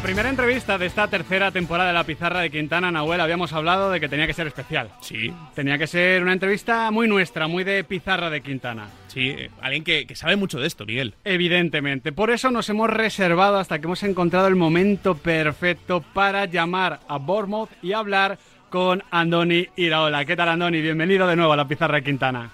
La primera entrevista de esta tercera temporada de La Pizarra de Quintana, Nahuel, habíamos hablado de que tenía que ser especial. Sí. Tenía que ser una entrevista muy nuestra, muy de Pizarra de Quintana. Sí, eh, alguien que, que sabe mucho de esto, Miguel. Evidentemente. Por eso nos hemos reservado hasta que hemos encontrado el momento perfecto para llamar a Bournemouth y hablar con Andoni Iraola. ¿Qué tal, Andoni? Bienvenido de nuevo a La Pizarra de Quintana.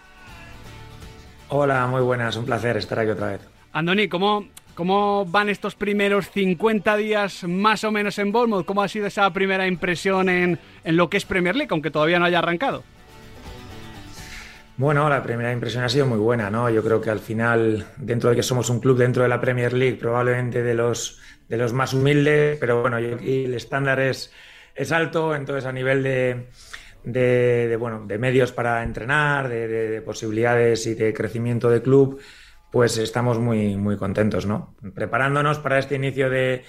Hola, muy buenas. Un placer estar aquí otra vez. Andoni, ¿cómo, ¿Cómo van estos primeros 50 días más o menos en Bournemouth? ¿Cómo ha sido esa primera impresión en, en, lo que es Premier League, aunque todavía no haya arrancado? Bueno, la primera impresión ha sido muy buena, ¿no? Yo creo que al final, dentro de que somos un club dentro de la Premier League, probablemente de los, de los más humildes, pero bueno, el estándar es, es alto, entonces a nivel de, de, bueno, de medios para entrenar, de posibilidades y de crecimiento de club, pues estamos muy, muy contentos, ¿no? Preparándonos para este inicio de,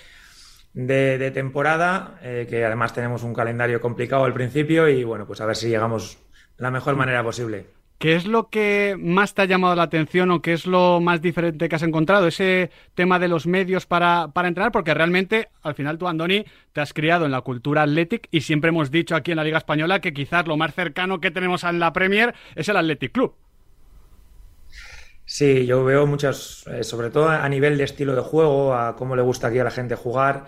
de, de temporada, eh, que además tenemos un calendario complicado al principio y bueno, pues a ver si llegamos la mejor manera posible. ¿Qué es lo que más te ha llamado la atención o qué es lo más diferente que has encontrado? Ese tema de los medios para, para entrenar, porque realmente al final tú, Andoni, te has criado en la cultura Athletic y siempre hemos dicho aquí en la Liga Española que quizás lo más cercano que tenemos en la Premier es el Athletic Club. Sí, yo veo muchas, eh, sobre todo a nivel de estilo de juego, a cómo le gusta aquí a la gente jugar,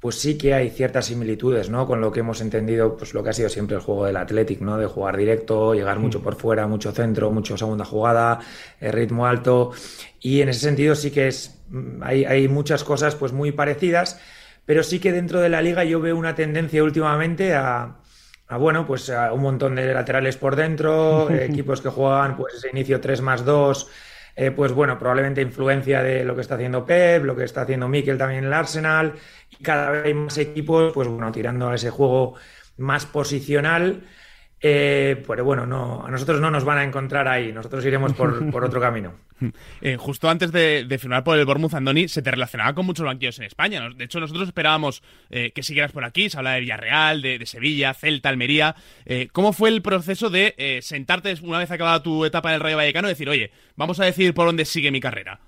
pues sí que hay ciertas similitudes, ¿no? Con lo que hemos entendido, pues lo que ha sido siempre el juego del Athletic, ¿no? De jugar directo, llegar mucho por fuera, mucho centro, mucho segunda jugada, eh, ritmo alto. Y en ese sentido sí que es, hay, hay muchas cosas pues muy parecidas, pero sí que dentro de la liga yo veo una tendencia últimamente a, a bueno, pues a un montón de laterales por dentro, equipos que juegan pues ese inicio 3 más 2, eh, pues bueno, probablemente influencia de lo que está haciendo Pep, lo que está haciendo Mikel también en el Arsenal, y cada vez hay más equipos, pues bueno, tirando a ese juego más posicional. Eh, pero bueno, no, a nosotros no nos van a encontrar ahí, nosotros iremos por, por otro camino. Eh, justo antes de, de, firmar por el Bournemouth, Andoni, se te relacionaba con muchos banquillos en España. De hecho, nosotros esperábamos eh, que siguieras por aquí, se habla de Villarreal, de, de Sevilla, Celta, Almería. Eh, ¿Cómo fue el proceso de sentarte una vez acabada tu etapa en el Rayo Vallecano y decir, oye, vamos a decidir por dónde sigue mi carrera?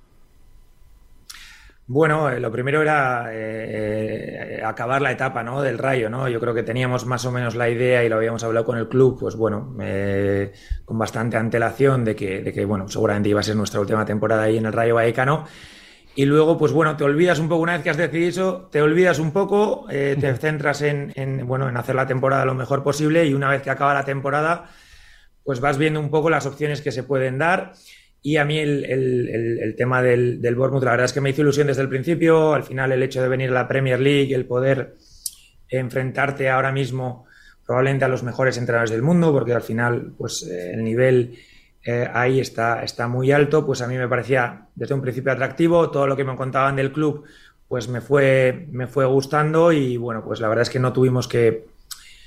Bueno, eh, lo primero era eh, eh, acabar la etapa ¿no? del Rayo, ¿no? Yo creo que teníamos más o menos la idea y lo habíamos hablado con el club, pues bueno, eh, con bastante antelación de que, de que, bueno, seguramente iba a ser nuestra última temporada ahí en el Rayo Vallecano. Y luego, pues bueno, te olvidas un poco, una vez que has decidido eso, te olvidas un poco, eh, te centras en, en, bueno, en hacer la temporada lo mejor posible y una vez que acaba la temporada, pues vas viendo un poco las opciones que se pueden dar. Y a mí el, el, el, tema del, del Bournemouth, la verdad es que me hizo ilusión desde el principio. Al final, el hecho de venir a la Premier League, el poder enfrentarte ahora mismo probablemente a los mejores entrenadores del mundo, porque al final, pues eh, el nivel eh, ahí está, está muy alto, pues a mí me parecía desde un principio atractivo. Todo lo que me contaban del club, pues me fue, me fue gustando y bueno, pues la verdad es que no tuvimos que,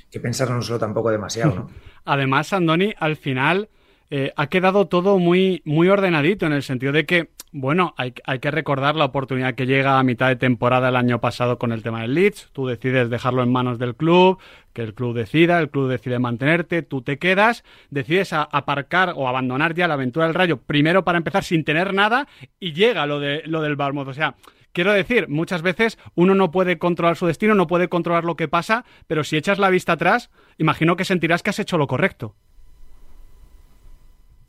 que pensárnoslo tampoco demasiado. ¿no? Además, Andoni, al final eh, ha quedado todo muy, muy ordenadito en el sentido de que, bueno, hay, hay, que recordar la oportunidad que llega a mitad de temporada el año pasado con el tema del Leeds. Tú decides dejarlo en manos del club, que el club decida, el club decide mantenerte, tú te quedas, decides a, aparcar o abandonar ya la aventura del Rayo, primero para empezar sin tener nada, y llega lo, de, lo del Barmouth. O sea, Quiero decir, muchas veces uno no puede controlar su destino, no puede controlar lo que pasa, pero si echas la vista atrás, imagino que sentirás que has hecho lo correcto.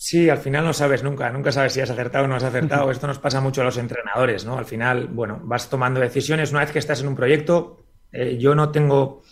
Sí, al final no sabes nunca, nunca sabes si has acertado o no has acertado. Esto nos pasa mucho a los entrenadores, ¿no? Al final, bueno, vas tomando decisiones. Una vez que estás en un proyecto, eh, yo no tengo.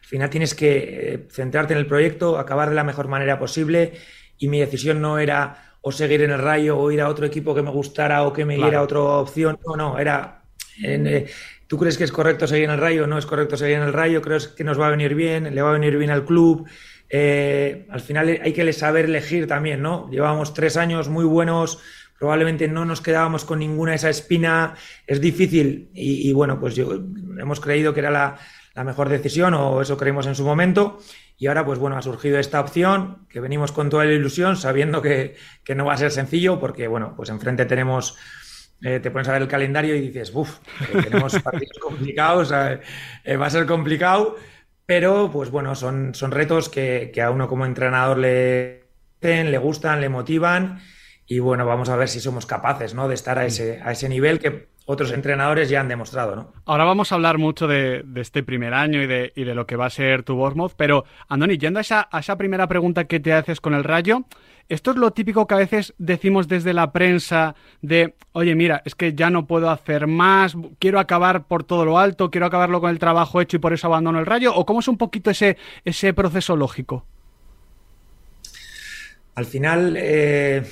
Al final tienes que eh, centrarte en el proyecto, acabar de la mejor manera posible. Y mi decisión no era o seguir en el rayo o ir a otro equipo que me gustara o que me claro. diera otra opción. No, no, era. En, eh, ¿Tú crees que es correcto seguir en el rayo? No es correcto seguir en el rayo. Crees que nos va a venir bien, le va a venir bien al club. Eh, al final hay que saber elegir también, ¿no? Llevábamos tres años muy buenos, probablemente no nos quedábamos con ninguna esa espina, es difícil y, bueno, pues yo, hemos creído que era la, mejor decisión o eso creímos en su momento. Y ahora pues bueno, ha surgido esta opción que venimos con toda la ilusión sabiendo que, que no va a ser sencillo porque bueno, pues enfrente tenemos... Eh, te pones a ver el calendario y dices, uff, tenemos partidos complicados, eh, va a ser complicado, pero, pues bueno, son, son retos que, que, a uno como entrenador le, le gustan, le motivan y bueno, vamos a ver si somos capaces ¿no? de estar a ese, a ese nivel que otros entrenadores ya han demostrado, ¿no? Ahora vamos a hablar mucho de, este primer año y de, y de, lo que va a ser tu Bournemouth, pero Andoni, yendo a esa, a esa primera pregunta que te haces con el Rayo, esto es lo típico que a veces decimos desde la prensa de, oye, mira, es que ya no puedo hacer más, quiero acabar por todo lo alto, quiero acabarlo con el trabajo hecho y por eso abandono el Rayo, o cómo es un poquito ese, ese proceso lógico? Al final... Eh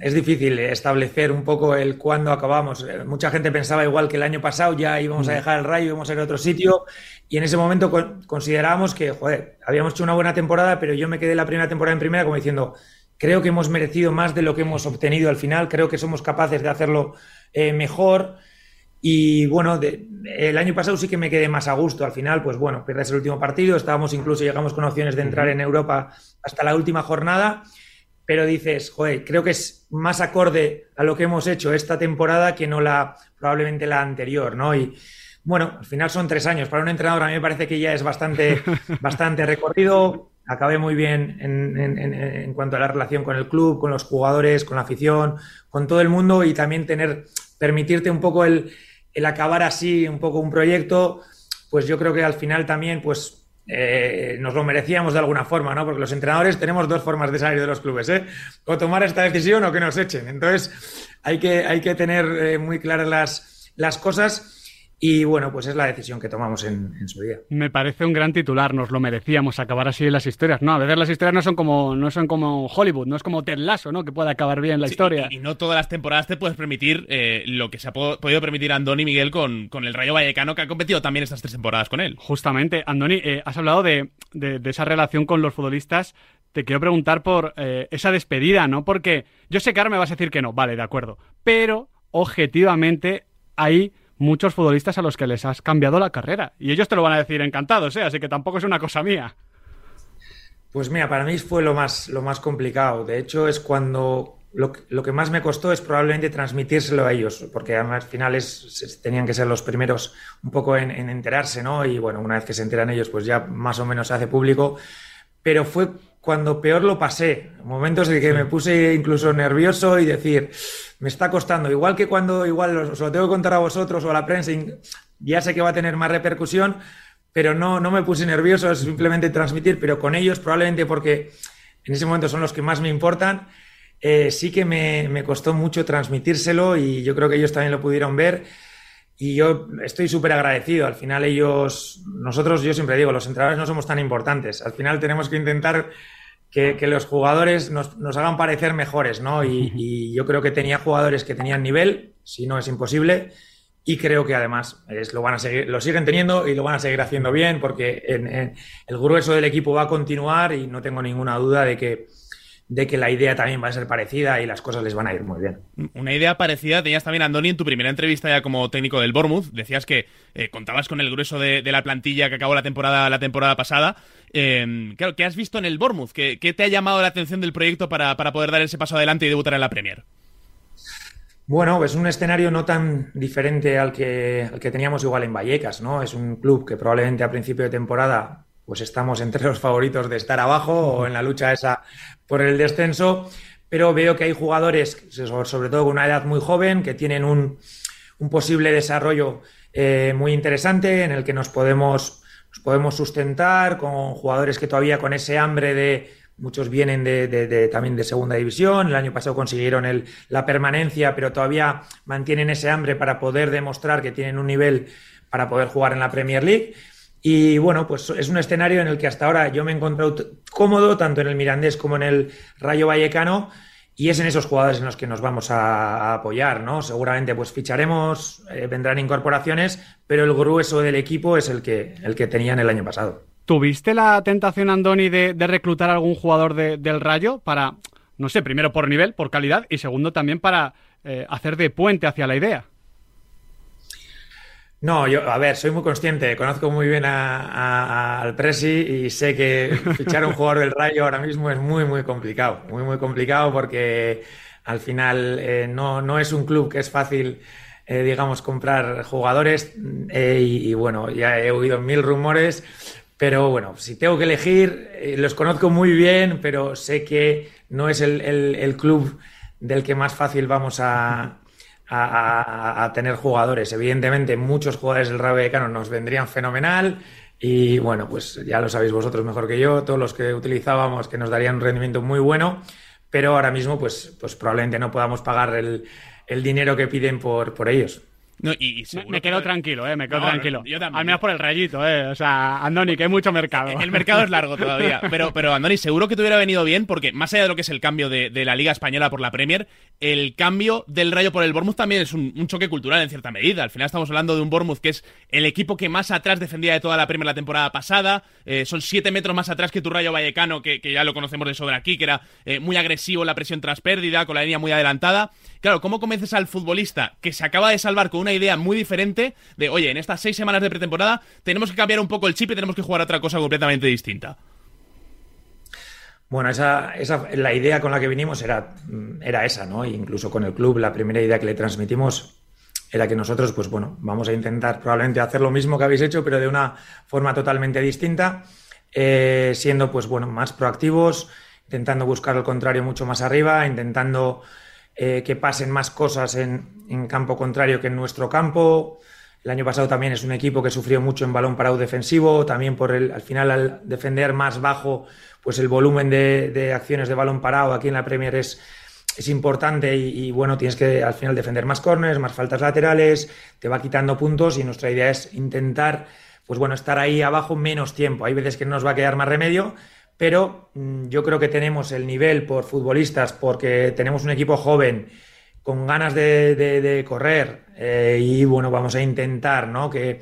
es difícil establecer un poco el cuándo acabamos. Eh, mucha gente pensaba igual que el año pasado ya íbamos a mm. dejar el rayo, íbamos a ir a otro sitio y en ese momento considerábamos que, joder, habíamos hecho una buena temporada, pero yo me quedé la primera temporada en primera como diciendo, creo que hemos merecido más de lo que hemos obtenido al final, creo que somos capaces de hacerlo eh, mejor. Y bueno, el año pasado sí que me quedé más a gusto. Al final, pues bueno, pierdes el último partido, estábamos incluso, llegamos con opciones de entrar en Europa hasta la última jornada pero dices, joder, creo que es más acorde a lo que hemos hecho esta temporada que no la probablemente la anterior, ¿no? Y bueno, al final son tres años. Para un entrenador a mí me parece que ya es bastante, bastante recorrido. Acabé muy bien en, cuanto a la relación con el club, con los jugadores, con la afición, con todo el mundo y también tener, permitirte un poco el, acabar así, un poco un proyecto, pues yo creo que al final también, pues eh, nos lo merecíamos de alguna forma, ¿no? Porque los entrenadores tenemos dos formas de salir de los clubes, ¿eh? O tomar esta decisión o que nos echen. Entonces, hay que, hay que tener eh, muy claras las cosas y bueno, pues es la decisión que tomamos en, su día. Me parece un gran titular, nos lo merecíamos acabar así en las historias. No, a veces las historias no son como, no son como Hollywood, no es como Ted Lasso, ¿no? Que puede acabar bien la historia. Y, no todas las temporadas te puedes permitir eh, lo que se ha podido permitir Andoni Miguel con, con, el Rayo Vallecano, que ha competido también estas tres temporadas con él. Justamente, Andoni, eh, has hablado de, de, esa relación con los futbolistas te quiero preguntar por eh, esa despedida, ¿no? Porque yo sé que ahora me vas a decir que no, vale, de acuerdo. Pero, objetivamente, hay muchos futbolistas a los que les has cambiado la carrera. Y ellos te lo van a decir encantados, ¿eh? Así que tampoco es una cosa mía. Pues mira, para mí fue lo más, lo más complicado. De hecho, es cuando lo, que más me costó es probablemente transmitírselo a ellos, porque al final tenían que ser los primeros un poco en, en, enterarse, ¿no? Y bueno, una vez que se enteran ellos, pues ya más o menos se hace público. Pero fue cuando peor lo pasé, momentos en que me puse incluso nervioso y decir, me está costando, igual que cuando igual os lo tengo que contar a vosotros o a la prensa, ya sé que va a tener más repercusión, pero no, no me puse nervioso, es simplemente transmitir, pero con ellos probablemente porque en ese momento son los que más me importan, eh, sí que me, me costó mucho transmitírselo y yo creo que ellos también lo pudieron ver. Y yo estoy súper agradecido. Al final ellos, nosotros, yo siempre digo, los entrenadores no somos tan importantes. Al final tenemos que intentar que, los jugadores nos, hagan parecer mejores, ¿no? Y, yo creo que tenía jugadores que tenían nivel, si no es imposible, y creo que además es, lo van a seguir, lo siguen teniendo y lo van a seguir haciendo bien, porque el grueso del equipo va a continuar y no tengo ninguna duda de que de que la idea también va a ser parecida y las cosas les van a ir muy bien. Una idea parecida tenías también, Andoni, en tu primera entrevista ya como técnico del Bournemouth. Decías que eh, contabas con el grueso de, la plantilla que acabó la temporada, la temporada pasada. Eh, claro, ¿qué has visto en el Bournemouth? ¿Qué, te ha llamado la atención del proyecto para, poder dar ese paso adelante y debutar en la Premier? Bueno, es un escenario no tan diferente al que, al que teníamos igual en Vallecas, ¿no? Es un club que probablemente a principio de temporada pues estamos entre los favoritos de estar abajo o en la lucha esa por el descenso, pero veo que hay jugadores, sobre todo con una edad muy joven, que tienen un, posible desarrollo eh, muy interesante en el que nos podemos, podemos sustentar con jugadores que todavía con ese hambre de muchos vienen de, también de segunda división, el año pasado consiguieron el, la permanencia, pero todavía mantienen ese hambre para poder demostrar que tienen un nivel para poder jugar en la Premier League. Y bueno, pues es un escenario en el que hasta ahora yo me he encontrado cómodo, tanto en el Mirandés como en el Rayo Vallecano, y es en esos jugadores en los que nos vamos a, apoyar, ¿no? Seguramente pues ficharemos, eh, vendrán incorporaciones, pero el grueso del equipo es el que, el que tenían el año pasado. ¿Tuviste la tentación, Andoni, de, reclutar a algún jugador del Rayo para, no sé, primero por nivel, por calidad, y segundo también para eh, hacer de puente hacia la idea? No, yo, a ver, soy muy consciente, conozco muy bien al Presi y sé que fichar un jugador del Rayo ahora mismo es muy, muy complicado, muy, muy complicado porque al final eh, no, no, es un club que es fácil, eh, digamos, comprar jugadores eh, y, bueno, ya he oído mil rumores, pero bueno, si tengo que elegir, los conozco muy bien, pero sé que no es el, el club del que más fácil vamos a, a, tener jugadores. Evidentemente, muchos jugadores del Rayo Vallecano nos vendrían fenomenal. Y bueno, pues ya lo sabéis vosotros mejor que yo, todos los que utilizábamos que nos darían un rendimiento muy bueno, pero ahora mismo pues, pues probablemente no podamos pagar el, el dinero que piden por, por ellos. No, y, me, quedo tranquilo, eh, me quedo tranquilo. Al menos por el rayito, eh. O sea, Andoni, que hay mucho mercado. El mercado es largo todavía. Pero, pero Andoni, seguro que te hubiera venido bien, porque más allá de lo que es el cambio de, la Liga Española por la Premier, el cambio del Rayo por el Bournemouth también es un, choque cultural en cierta medida. Al final estamos hablando de un Bournemouth que es el equipo que más atrás defendía de toda la Premier la temporada pasada. Eh, son siete metros más atrás que tu Rayo Vallecano, que, ya lo conocemos de sobra aquí, que era eh, muy agresivo la presión tras pérdida, con la línea muy adelantada. Claro, ¿cómo convences al futbolista que se acaba de salvar con una idea muy diferente de, oye, en estas seis semanas de pretemporada tenemos que cambiar un poco el chip y tenemos que jugar a otra cosa completamente distinta? Bueno, esa, esa, la idea con la que vinimos era, era esa, ¿no? incluso con el club, la primera idea que le transmitimos era que nosotros, pues bueno, vamos a intentar probablemente hacer lo mismo que habéis hecho, pero de una forma totalmente distinta, eh, siendo, pues bueno, más proactivos, intentando buscar el contrario mucho más arriba, intentando eh, que pasen más cosas en, campo contrario que en nuestro campo. El año pasado también es un equipo que sufrió mucho en balón parado defensivo, también por el, al final al defender más bajo, pues el volumen de, acciones de balón parado aquí en la Premier es, es importante y, bueno, tienes que al final defender más corners, más faltas laterales, te va quitando puntos y nuestra idea es intentar, pues bueno, estar ahí abajo menos tiempo. Hay veces que no nos va a quedar más remedio, pero mm, yo creo que tenemos el nivel por futbolistas, porque tenemos un equipo joven con ganas de, correr eh, y bueno, vamos a intentar, ¿no? Que,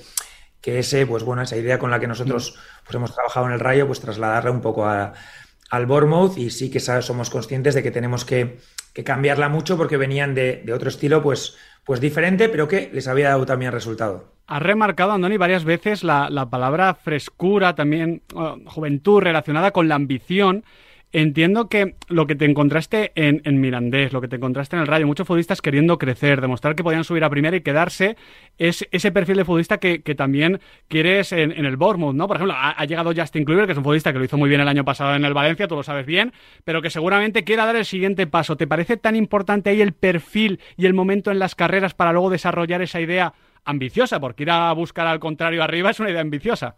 ese, pues bueno, esa idea con la que nosotros pues hemos trabajado en el Rayo, pues trasladarla un poco al Bournemouth y sí que somos conscientes de que tenemos que, cambiarla mucho porque venían de, de otro estilo, pues, pues diferente, pero que les había dado también resultado. Has remarcado, Andoni, varias veces la, palabra frescura, también juventud relacionada con la ambición. Entiendo que lo que te encontraste en, Mirandés, lo que te encontraste en el Rayo, muchos futbolistas queriendo crecer, demostrar que podían subir a primera y quedarse, es ese perfil de futbolista que, también quieres en, el Bournemouth, ¿no? Por ejemplo, ha, llegado Justin Kluivert, que es un futbolista que lo hizo muy bien el año pasado en el Valencia, tú lo sabes bien, pero que seguramente quiera dar el siguiente paso. ¿Te parece tan importante ahí el perfil y el momento en las carreras para luego desarrollar esa idea ambiciosa, porque ir a buscar al contrario arriba es una idea ambiciosa.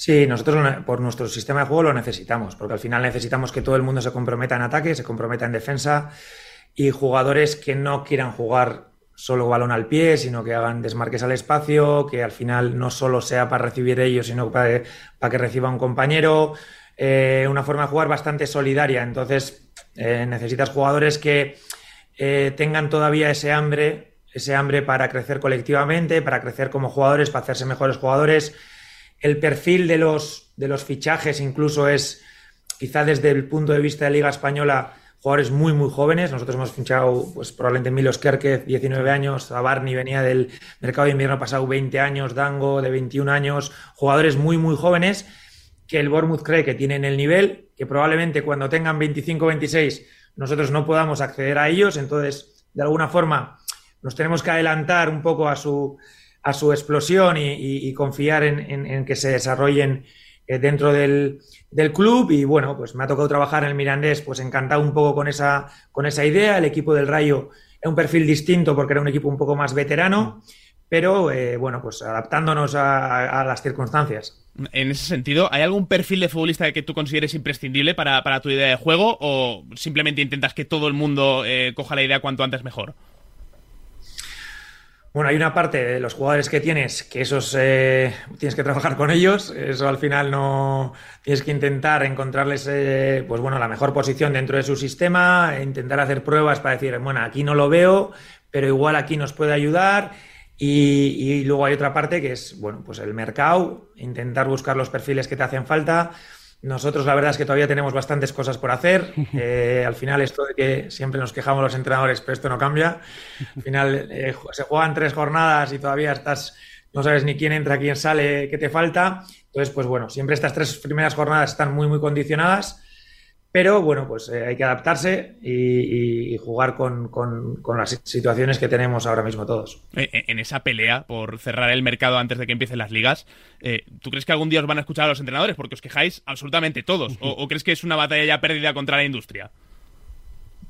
Sí, nosotros por nuestro sistema de juego lo necesitamos, porque al final necesitamos que todo el mundo se comprometa en ataque, se comprometa en defensa y jugadores que no quieran jugar solo balón al pie, sino que hagan desmarques al espacio, que al final no solo sea para recibir ellos, sino para, que reciba un compañero. Eh, una forma de jugar bastante solidaria. Entonces, eh, necesitas jugadores que eh, tengan todavía ese hambre ese hambre para crecer colectivamente, para crecer como jugadores, para hacerse mejores jugadores. El perfil de los, de los fichajes incluso es, quizá desde el punto de vista de Liga Española, jugadores muy, muy jóvenes. Nosotros hemos fichado pues, probablemente Milos Kerkez, 19 años, Barney venía del mercado de invierno pasado, 20 años, Dango, de 21 años, jugadores muy, muy jóvenes que el Bournemouth cree que tienen el nivel, que probablemente cuando tengan 25 26 nosotros no podamos acceder a ellos, entonces, de alguna forma, nos tenemos que adelantar un poco a su, a su explosión y, confiar en, que se desarrollen eh, dentro del, club y bueno, pues me ha tocado trabajar en el Mirandés, pues encantado un poco con esa, con esa idea, el equipo del Rayo es un perfil distinto porque era un equipo un poco más veterano, pero eh, bueno, pues adaptándonos a, las circunstancias. En ese sentido, ¿hay algún perfil de futbolista que tú consideres imprescindible para, tu idea de juego o simplemente intentas que todo el mundo eh, coja la idea cuanto antes mejor? Bueno, hay una parte de los jugadores que tienes que esos eh, tienes que trabajar con ellos. Eso al final no tienes que intentar encontrarles, eh, pues bueno, la mejor posición dentro de su sistema, intentar hacer pruebas para decir, bueno, aquí no lo veo, pero igual aquí nos puede ayudar. Y luego hay otra parte que es, bueno, pues el mercado, intentar buscar los perfiles que te hacen falta. Nosotros la verdad es que todavía tenemos bastantes cosas por hacer. Eh, al final esto de que siempre nos quejamos los entrenadores, pero esto no cambia. Al final eh, se juegan tres jornadas y todavía estás, no sabes ni quién entra, quién sale, qué te falta. Entonces, pues bueno, siempre estas tres primeras jornadas están muy, muy condicionadas pero bueno, pues eh, hay que adaptarse y, jugar con, las situaciones que tenemos ahora mismo todos. Eh, eh, en esa pelea por cerrar el mercado antes de que empiecen las ligas, ¿tú crees que algún día os van a escuchar a los entrenadores? Porque os quejáis absolutamente todos. ¿O, crees que es una batalla ya perdida contra la industria?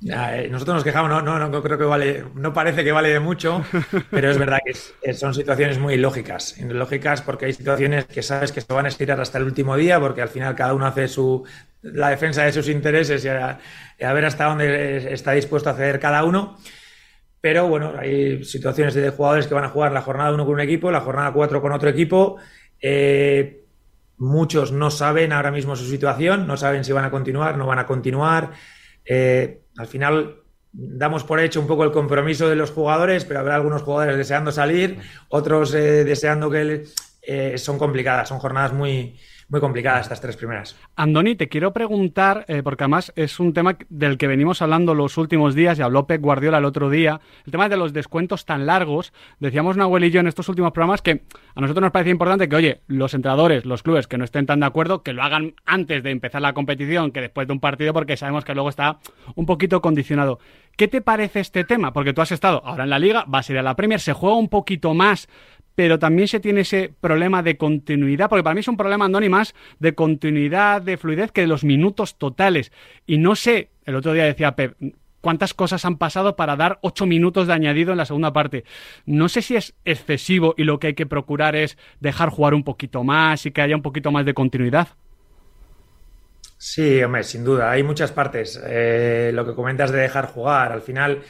Eh, nosotros nos quejamos, no, no, no creo que vale, no parece que vale de mucho, pero es verdad que son situaciones muy ilógicas. Ilógicas porque hay situaciones que sabes que se van a estirar hasta el último día, porque al final cada uno hace su, la defensa de sus intereses y a, ver hasta dónde está dispuesto a ceder cada uno. Pero bueno, hay situaciones de jugadores que van a jugar la jornada 1 con un equipo, la jornada 4 con otro equipo. Eh, muchos no saben ahora mismo su situación, no saben si van a continuar, no van a continuar. Eh, al final damos por hecho un poco el compromiso de los jugadores, pero habrá algunos jugadores deseando salir, otros eh, deseando que son complicadas, son jornadas muy, muy complicada estas tres primeras. Andoni, te quiero preguntar, eh, porque además es un tema del que venimos hablando los últimos días y habló Pep Guardiola el otro día, el tema de los descuentos tan largos. Decíamos Nahuel y yo en estos últimos programas que a nosotros nos parece importante que, oye, los entrenadores, los clubes que no estén tan de acuerdo, que lo hagan antes de empezar la competición que después de un partido, porque sabemos que luego está un poquito condicionado. ¿Qué te parece este tema? Porque tú has estado ahora en la liga, vas a ir a la Premier, se juega un poquito más pero también se tiene ese problema de continuidad, porque para mí es un problema, Andoni, más de continuidad, de fluidez, que de los minutos totales. Y no sé, el otro día decía Pep, cuántas cosas han pasado para dar ocho minutos de añadido en la segunda parte. No sé si es excesivo y lo que hay que procurar es dejar jugar un poquito más y que haya un poquito más de continuidad. Sí, hombre, sin duda. Hay muchas partes. Eh, lo que comentas de dejar jugar, al final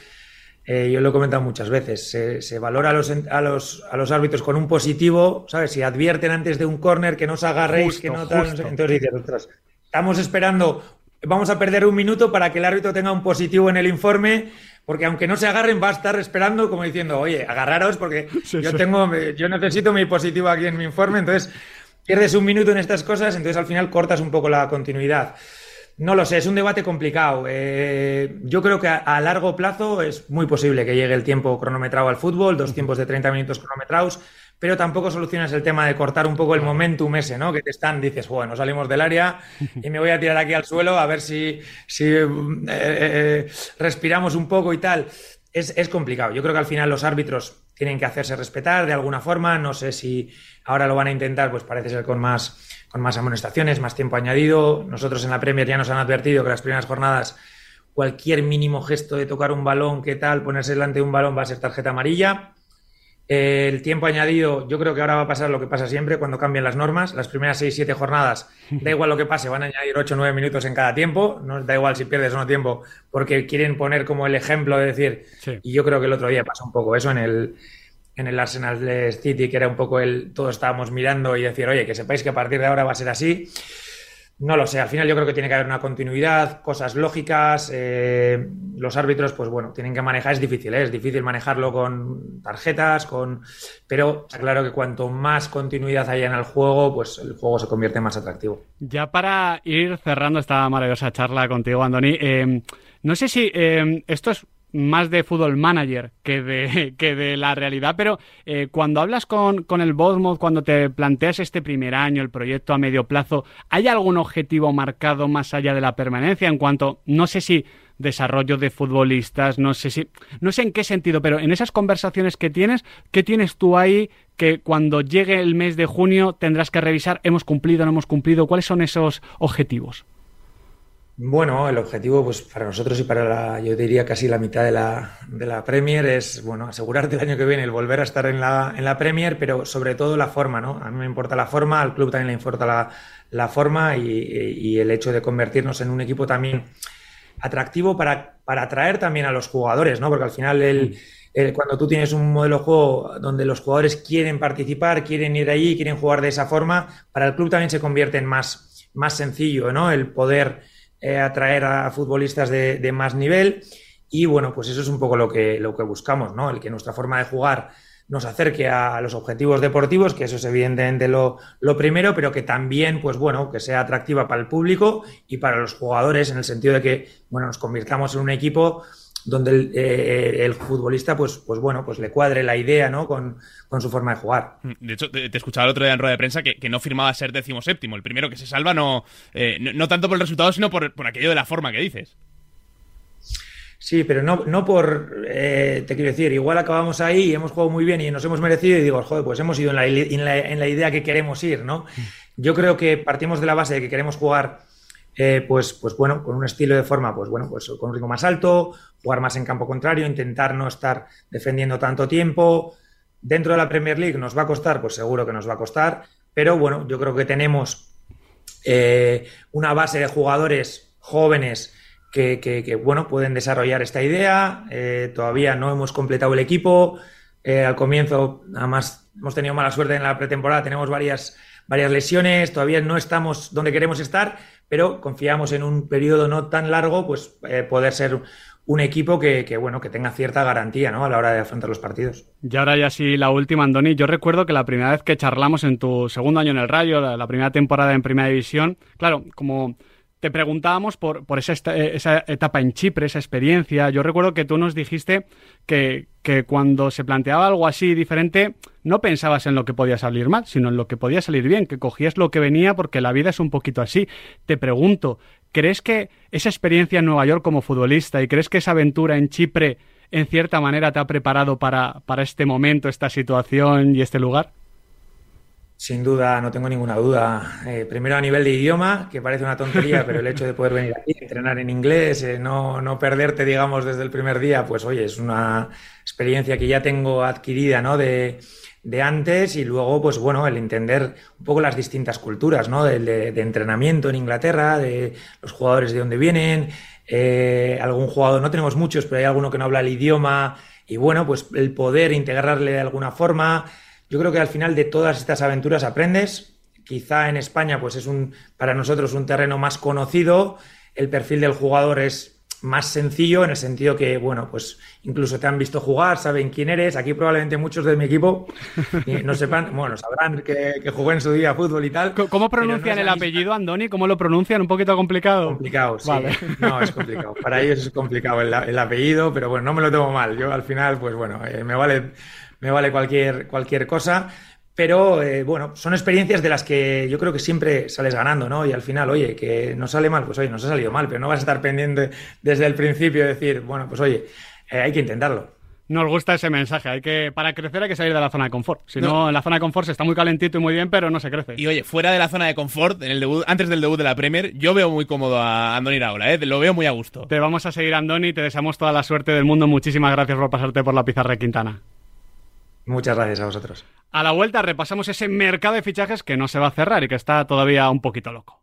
eh, yo lo he comentado muchas veces, se, valora a los, a, los, a los, árbitros con un positivo, ¿sabes? Si advierten antes de un córner que no os agarréis, que no tal, entonces dices, estamos esperando, vamos a perder un minuto para que el árbitro tenga un positivo en el informe, porque aunque no se agarren va a estar esperando como diciendo, oye, agarraros porque yo tengo, yo necesito mi positivo aquí en mi informe, entonces pierdes un minuto en estas cosas, entonces al final cortas un poco la continuidad. No lo sé, es un debate complicado. Eh, yo creo que a, largo plazo es muy posible que llegue el tiempo cronometrado al fútbol, dos tiempos de 30 minutos cronometrados, pero tampoco solucionas el tema de cortar un poco el momentum ese, ¿no? Que te están, dices, bueno, salimos del área y me voy a tirar aquí al suelo a ver si, si eh, eh, respiramos un poco y tal. Es, es complicado. Yo creo que al final los árbitros tienen que hacerse respetar de alguna forma. No sé si ahora lo van a intentar, pues parece ser con más con más amonestaciones, más tiempo añadido. Nosotros en la Premier ya nos han advertido que las primeras jornadas cualquier mínimo gesto de tocar un balón, qué tal, ponerse delante de un balón va a ser tarjeta amarilla. El tiempo añadido, yo creo que ahora va a pasar lo que pasa siempre cuando cambian las normas. Las primeras 6-7 jornadas, da igual lo que pase, van a añadir 8 o 9 minutos en cada tiempo. No da igual si pierdes o no tiempo, porque quieren poner como el ejemplo de decir. Y yo creo que el otro día pasó un poco eso en el, en el Arsenal de City, que era un poco el, todos estábamos mirando y decir, oye, que sepáis que a partir de ahora va a ser así. No lo sé, al final yo creo que tiene que haber una continuidad, cosas lógicas. Eh, los árbitros, pues bueno, tienen que manejar, es difícil, ¿eh? es difícil manejarlo con tarjetas, con. Pero está claro que cuanto más continuidad haya en el juego, pues el juego se convierte más atractivo. Ya para ir cerrando esta maravillosa charla contigo, Andoni, eh, no sé si esto es más de fútbol manager que de, que de la realidad, pero eh, cuando hablas con, con el Bournemouth, cuando te planteas este primer año, el proyecto a medio plazo, ¿hay algún objetivo marcado más allá de la permanencia en cuanto, no sé si desarrollo de futbolistas, no sé si, no sé en qué sentido, pero en esas conversaciones que tienes, ¿qué tienes tú ahí que cuando llegue el mes de junio tendrás que revisar, hemos cumplido, no hemos cumplido, cuáles son esos objetivos? Bueno, el objetivo, pues para nosotros y para la, yo diría casi la mitad de la, de la Premier es, bueno, asegurarte el año que viene el volver a estar en la, en la Premier, pero sobre todo la forma, ¿no? A mí me importa la forma, al club también le importa la, la forma y, y, el hecho de convertirnos en un equipo también atractivo para, para atraer también a los jugadores, ¿no? Porque al final el, el, cuando tú tienes un modelo de juego donde los jugadores quieren participar, quieren ir allí, quieren jugar de esa forma, para el club también se convierte en más, más sencillo, ¿no? El poder eh, atraer a futbolistas de, más nivel. Y bueno, pues eso es un poco lo que, lo que buscamos, ¿no? El que nuestra forma de jugar nos acerque a los objetivos deportivos, que eso es evidentemente lo, lo, primero, pero que también, pues bueno, que sea atractiva para el público y para los jugadores, en el sentido de que, bueno, nos convirtamos en un equipo donde el, eh, el, futbolista, pues, pues bueno, pues le cuadre la idea, ¿no? Con, su forma de jugar. Mm, de hecho, te, escuchaba el otro día en rueda de prensa que, no firmaba ser décimo séptimo. El primero que se salva no, eh, no, tanto por el resultado, sino por, aquello de la forma que dices. Sí, pero no, no por, eh, te quiero decir, igual acabamos ahí y hemos jugado muy bien y nos hemos merecido y digo, joder, pues hemos ido en la, en la, idea que queremos ir, ¿no? Mm. Yo creo que partimos de la base de que queremos jugar eh, pues, pues bueno, con un estilo de forma, pues bueno, pues con un ritmo más alto, jugar más en campo contrario, intentar no estar defendiendo tanto tiempo. Dentro de la Premier League nos va a costar, pues seguro que nos va a costar, pero bueno, yo creo que tenemos eh, una base de jugadores jóvenes que, bueno, pueden desarrollar esta idea. Eh, todavía no hemos completado el equipo. al comienzo, además, hemos tenido mala suerte en la pretemporada, tenemos varias, varias lesiones, todavía no estamos donde queremos estar, pero confiamos en un periodo no tan largo, pues eh, poder ser un equipo que, bueno, que tenga cierta garantía ¿no? a la hora de afrontar los partidos. Y ahora ya sí, la última, Andoni. Yo recuerdo que la primera vez que charlamos en tu segundo año en el Rayo, la, primera temporada en Primera División, claro, como te preguntábamos por, por esa, esa, etapa en Chipre, esa experiencia. Yo recuerdo que tú nos dijiste que, que, cuando se planteaba algo así diferente, no pensabas en lo que podía salir mal, sino en lo que podía salir bien, que cogías lo que venía porque la vida es un poquito así. Te pregunto, ¿crees que esa experiencia en Nueva York como futbolista y crees que esa aventura en Chipre en cierta manera te ha preparado para, para este momento, esta situación y este lugar? Sin duda, no tengo ninguna duda. Eh, primero a nivel de idioma, que parece una tontería, pero el hecho de poder venir aquí, entrenar en inglés, eh, no, no, perderte, digamos, desde el primer día, pues oye, es una experiencia que ya tengo adquirida, ¿no? De, de antes y luego, pues bueno, el entender un poco las distintas culturas, ¿no? De, entrenamiento en Inglaterra, de los jugadores de dónde vienen, eh, algún jugador, no tenemos muchos, pero hay alguno que no habla el idioma y bueno, pues el poder integrarle de alguna forma yo creo que al final de todas estas aventuras aprendes. Quizá en España, pues es un, para nosotros un terreno más conocido. El perfil del jugador es más sencillo en el sentido que, bueno, pues incluso te han visto jugar, saben quién eres. Aquí probablemente muchos de mi equipo no sepan, bueno, sabrán que, que jugué en su día fútbol y tal. ¿Cómo pronuncian el apellido, Andoni? ¿Cómo lo pronuncian? ¿Un poquito complicado? Complicado, sí. No, es complicado. Para ellos es complicado el, apellido, pero bueno, no me lo tomo mal. Yo al final, pues bueno, eh, me vale me vale cualquier, cualquier cosa. Pero eh, bueno, son experiencias de las que yo creo que siempre sales ganando, ¿no? Y al final, oye, que no sale mal, pues oye, nos ha salido mal, pero no vas a estar pendiente desde el principio de decir, bueno, pues oye, eh, hay que intentarlo. Nos gusta ese mensaje. Hay que, para crecer hay que salir de la zona de confort. Si no, en la zona de confort se está muy calentito y muy bien, pero no se crece. Y oye, fuera de la zona de confort, en el debut, antes del debut de la Premier, yo veo muy cómodo a Andoni Raola, ¿eh? lo veo muy a gusto. Te vamos a seguir, Andoni, te deseamos toda la suerte del mundo. Muchísimas gracias por pasarte por la pizarra de Quintana. Muchas gracias a vosotros. A la vuelta repasamos ese mercado de fichajes que no se va a cerrar y que está todavía un poquito loco.